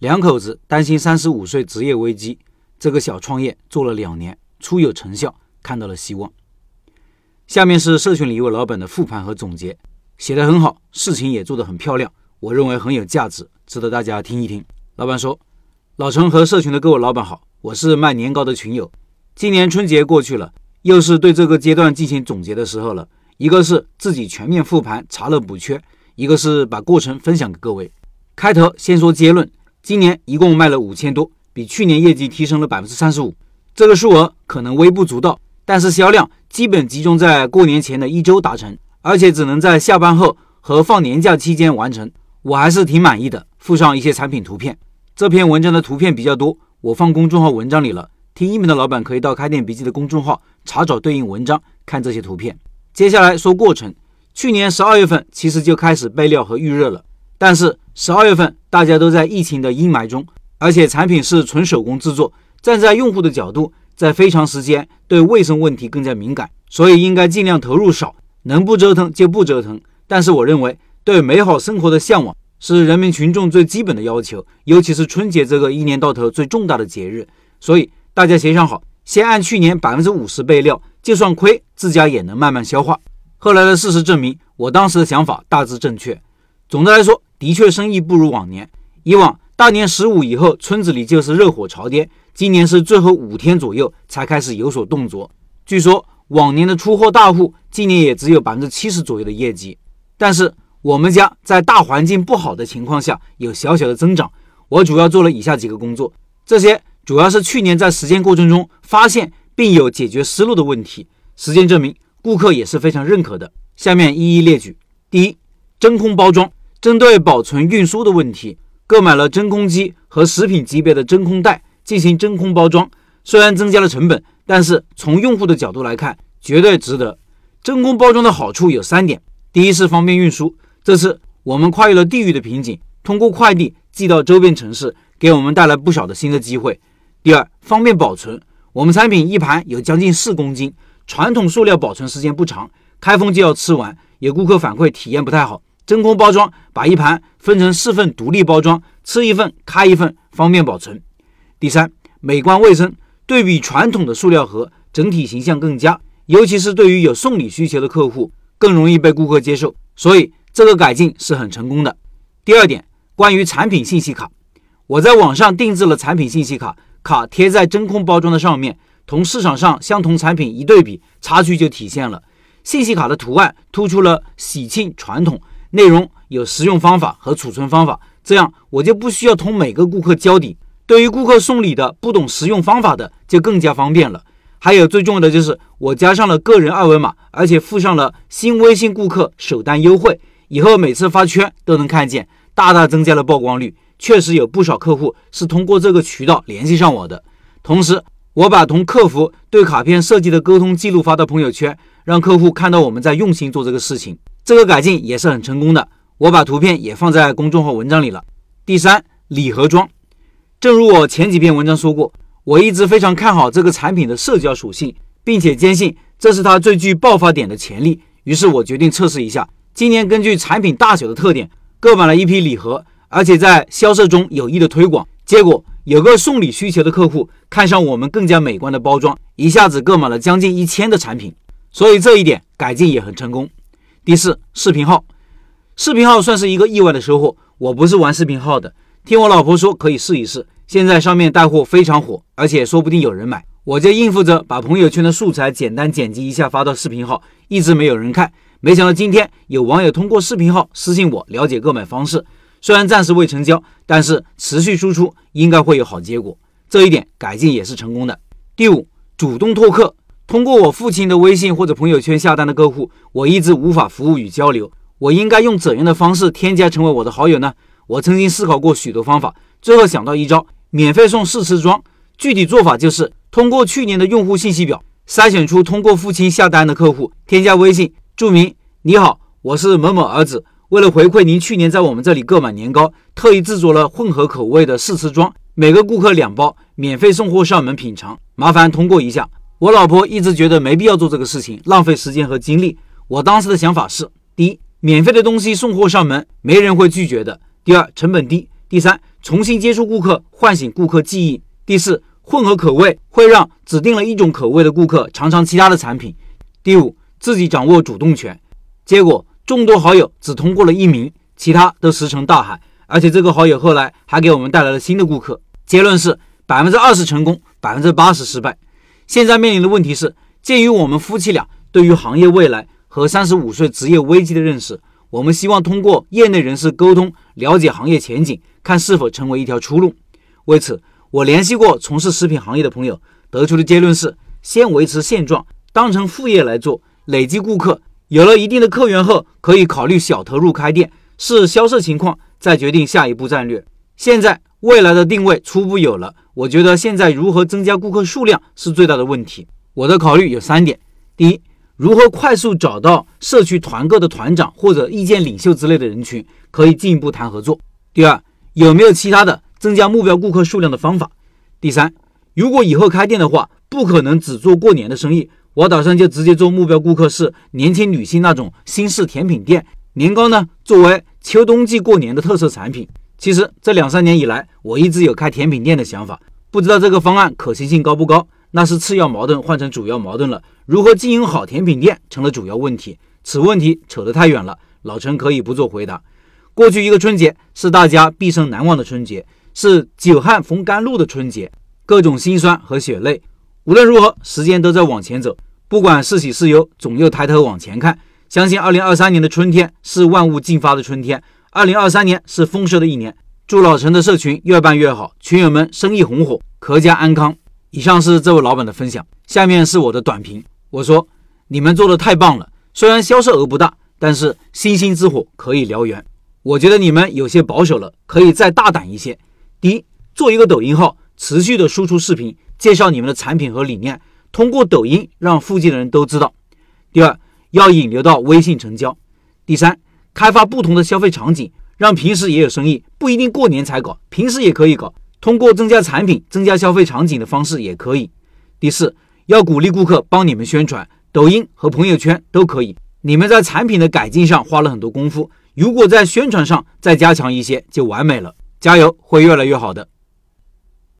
两口子担心三十五岁职业危机，这个小创业做了两年，初有成效，看到了希望。下面是社群里一位老板的复盘和总结，写得很好，事情也做得很漂亮，我认为很有价值，值得大家听一听。老板说：“老陈和社群的各位老板好，我是卖年糕的群友。今年春节过去了，又是对这个阶段进行总结的时候了。一个是自己全面复盘，查漏补缺；一个是把过程分享给各位。开头先说结论，今年一共卖了五千多，比去年业绩提升了百分之三十五。这个数额可能微不足道。”但是销量基本集中在过年前的一周达成，而且只能在下班后和放年假期间完成，我还是挺满意的。附上一些产品图片，这篇文章的图片比较多，我放公众号文章里了。听音频的老板可以到开店笔记的公众号查找对应文章，看这些图片。接下来说过程，去年十二月份其实就开始备料和预热了，但是十二月份大家都在疫情的阴霾中，而且产品是纯手工制作，站在用户的角度。在非常时间，对卫生问题更加敏感，所以应该尽量投入少，能不折腾就不折腾。但是我认为，对美好生活的向往是人民群众最基本的要求，尤其是春节这个一年到头最重大的节日。所以大家协商好，先按去年百分之五十备料，就算亏，自家也能慢慢消化。后来的事实证明，我当时的想法大致正确。总的来说，的确生意不如往年。以往大年十五以后，村子里就是热火朝天。今年是最后五天左右才开始有所动作。据说往年的出货大户，今年也只有百分之七十左右的业绩。但是我们家在大环境不好的情况下有小小的增长。我主要做了以下几个工作，这些主要是去年在实践过程中发现并有解决思路的问题，实践证明顾客也是非常认可的。下面一一列举。第一，真空包装，针对保存运输的问题，购买了真空机和食品级别的真空袋。进行真空包装，虽然增加了成本，但是从用户的角度来看，绝对值得。真空包装的好处有三点：第一是方便运输，这次我们跨越了地域的瓶颈，通过快递寄到周边城市，给我们带来不少的新的机会。第二，方便保存，我们产品一盘有将近四公斤，传统塑料保存时间不长，开封就要吃完，有顾客反馈体验不太好。真空包装把一盘分成四份独立包装，吃一份开一份，方便保存。第三，美观卫生，对比传统的塑料盒，整体形象更佳，尤其是对于有送礼需求的客户，更容易被顾客接受，所以这个改进是很成功的。第二点，关于产品信息卡，我在网上定制了产品信息卡，卡贴在真空包装的上面，同市场上相同产品一对比，差距就体现了。信息卡的图案突出了喜庆传统，内容有实用方法和储存方法，这样我就不需要同每个顾客交底。对于顾客送礼的不懂实用方法的，就更加方便了。还有最重要的就是，我加上了个人二维码，而且附上了新微信顾客首单优惠，以后每次发圈都能看见，大大增加了曝光率。确实有不少客户是通过这个渠道联系上我的。同时，我把同客服对卡片设计的沟通记录发到朋友圈，让客户看到我们在用心做这个事情。这个改进也是很成功的。我把图片也放在公众号文章里了。第三，礼盒装。正如我前几篇文章说过，我一直非常看好这个产品的社交属性，并且坚信这是它最具爆发点的潜力。于是我决定测试一下。今年根据产品大小的特点，购买了一批礼盒，而且在销售中有意的推广。结果有个送礼需求的客户看上我们更加美观的包装，一下子购买了将近一千的产品。所以这一点改进也很成功。第四，视频号，视频号算是一个意外的收获。我不是玩视频号的。听我老婆说可以试一试，现在上面带货非常火，而且说不定有人买，我就应付着把朋友圈的素材简单剪辑一下发到视频号，一直没有人看，没想到今天有网友通过视频号私信我了解购买方式，虽然暂时未成交，但是持续输出应该会有好结果，这一点改进也是成功的。第五，主动拓客，通过我父亲的微信或者朋友圈下单的客户，我一直无法服务与交流，我应该用怎样的方式添加成为我的好友呢？我曾经思考过许多方法，最后想到一招：免费送试吃装。具体做法就是通过去年的用户信息表筛选出通过父亲下单的客户，添加微信，注明“你好，我是某某儿子，为了回馈您去年在我们这里购买年糕，特意制作了混合口味的试吃装，每个顾客两包，免费送货上门品尝，麻烦通过一下。”我老婆一直觉得没必要做这个事情，浪费时间和精力。我当时的想法是：第一，免费的东西送货上门，没人会拒绝的。第二，成本低；第三，重新接触顾客，唤醒顾客记忆。第四，混合口味会让指定了一种口味的顾客尝尝其他的产品。第五，自己掌握主动权。结果众多好友只通过了一名，其他都石沉大海。而且这个好友后来还给我们带来了新的顾客。结论是百分之二十成功，百分之八十失败。现在面临的问题是，鉴于我们夫妻俩对于行业未来和三十五岁职业危机的认识，我们希望通过业内人士沟通，了解行业前景，看是否成为一条出路。为此，我联系过从事食品行业的朋友，得出的结论是：先维持现状，当成副业来做，累积顾客，有了一定的客源后，可以考虑小投入开店，视销售情况。再决定下一步战略。现在未来的定位初步有了，我觉得现在如何增加顾客数量是最大的问题。我的考虑有三点：第一，如何快速找到社区团购的团长或者意见领袖之类的人群，可以进一步谈合作；第二，有没有其他的增加目标顾客数量的方法？第三，如果以后开店的话，不可能只做过年的生意，我打算就直接做目标顾客是年轻女性那种新式甜品店，年糕呢作为。秋冬季过年的特色产品，其实这两三年以来，我一直有开甜品店的想法，不知道这个方案可行性高不高？那是次要矛盾换成主要矛盾了。如何经营好甜品店成了主要问题。此问题扯得太远了，老陈可以不做回答。过去一个春节是大家毕生难忘的春节，是久旱逢甘露的春节，各种辛酸和血泪。无论如何，时间都在往前走，不管是喜是忧，总又抬头往前看。相信二零二三年的春天是万物竞发的春天，二零二三年是丰收的一年。祝老陈的社群越办越好，群友们生意红火，阖家安康。以上是这位老板的分享，下面是我的短评。我说：你们做的太棒了，虽然销售额不大，但是星星之火可以燎原。我觉得你们有些保守了，可以再大胆一些。第一，做一个抖音号，持续的输出视频，介绍你们的产品和理念，通过抖音让附近的人都知道。第二。要引流到微信成交。第三，开发不同的消费场景，让平时也有生意，不一定过年才搞，平时也可以搞。通过增加产品、增加消费场景的方式也可以。第四，要鼓励顾客帮你们宣传，抖音和朋友圈都可以。你们在产品的改进上花了很多功夫，如果在宣传上再加强一些，就完美了。加油，会越来越好的。